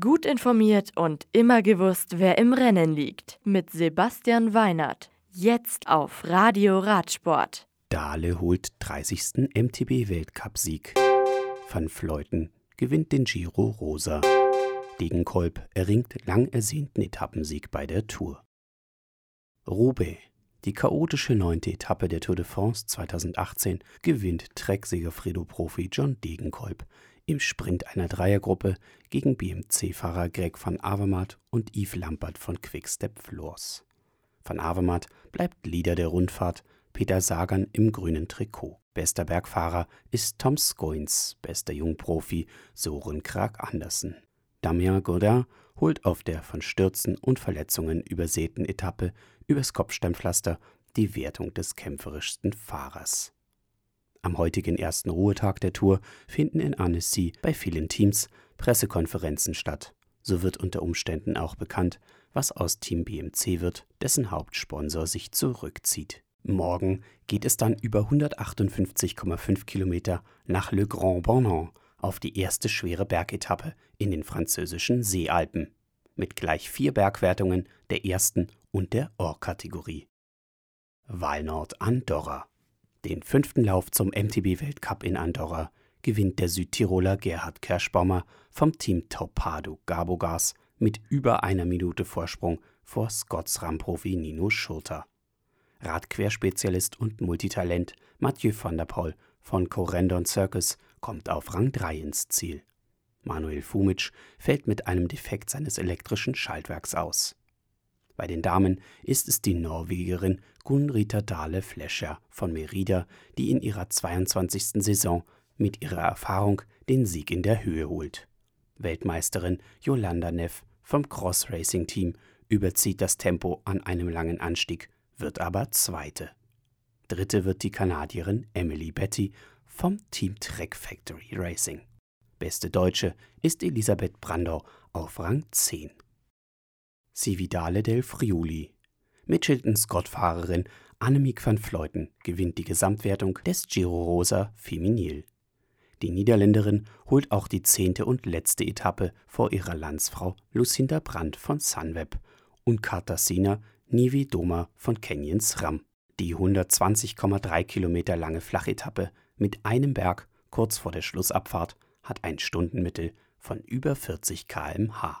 Gut informiert und immer gewusst, wer im Rennen liegt. Mit Sebastian Weinert. Jetzt auf Radio Radsport. Dahle holt 30. MTB-Weltcupsieg. Van Fleuten gewinnt den Giro Rosa. Degenkolb erringt lang ersehnten Etappensieg bei der Tour. Roubaix. Die chaotische neunte Etappe der Tour de France 2018 gewinnt Trek-Segafredo-Profi John Degenkolb im Sprint einer Dreiergruppe gegen BMC-Fahrer Greg van Avermaet und Yves Lampert von Quickstep Floors. Van Avermaet bleibt Leader der Rundfahrt, Peter Sagan im grünen Trikot. Bester Bergfahrer ist Tom Scoins, bester Jungprofi Soren Krag Andersen. Damien Godin holt auf der von Stürzen und Verletzungen übersäten Etappe übers Kopfsteinpflaster die Wertung des kämpferischsten Fahrers. Am heutigen ersten Ruhetag der Tour finden in Annecy bei vielen Teams Pressekonferenzen statt. So wird unter Umständen auch bekannt, was aus Team BMC wird, dessen Hauptsponsor sich zurückzieht. Morgen geht es dann über 158,5 Kilometer nach Le Grand Bornand auf die erste schwere Bergetappe in den französischen Seealpen mit gleich vier Bergwertungen der ersten und der Or-Kategorie. Walnord Andorra den fünften Lauf zum MTB-Weltcup in Andorra gewinnt der Südtiroler Gerhard Kerschbaumer vom Team Taupado Gabogas mit über einer Minute Vorsprung vor Scotts Ramprofi Nino Schurter. Radquerspezialist und Multitalent Mathieu van der Poel von Corendon Circus kommt auf Rang 3 ins Ziel. Manuel Fumic fällt mit einem Defekt seines elektrischen Schaltwerks aus. Bei den Damen ist es die Norwegerin Gunrita Dale Flescher von Merida, die in ihrer 22. Saison mit ihrer Erfahrung den Sieg in der Höhe holt. Weltmeisterin Yolanda Neff vom Cross Racing Team überzieht das Tempo an einem langen Anstieg, wird aber Zweite. Dritte wird die Kanadierin Emily Betty vom Team Trek Factory Racing. Beste Deutsche ist Elisabeth Brandau auf Rang 10. Cividale del Friuli. Mitchelton-Scott-Fahrerin Annemiek van Vleuten gewinnt die Gesamtwertung des Giro Rosa Feminil. Die Niederländerin holt auch die zehnte und letzte Etappe vor ihrer Landsfrau Lucinda Brandt von Sunweb und Katarzyna Nivi-Doma von Canyons Ram. Die 120,3 Kilometer lange Flachetappe mit einem Berg kurz vor der Schlussabfahrt hat ein Stundenmittel von über 40 km/h.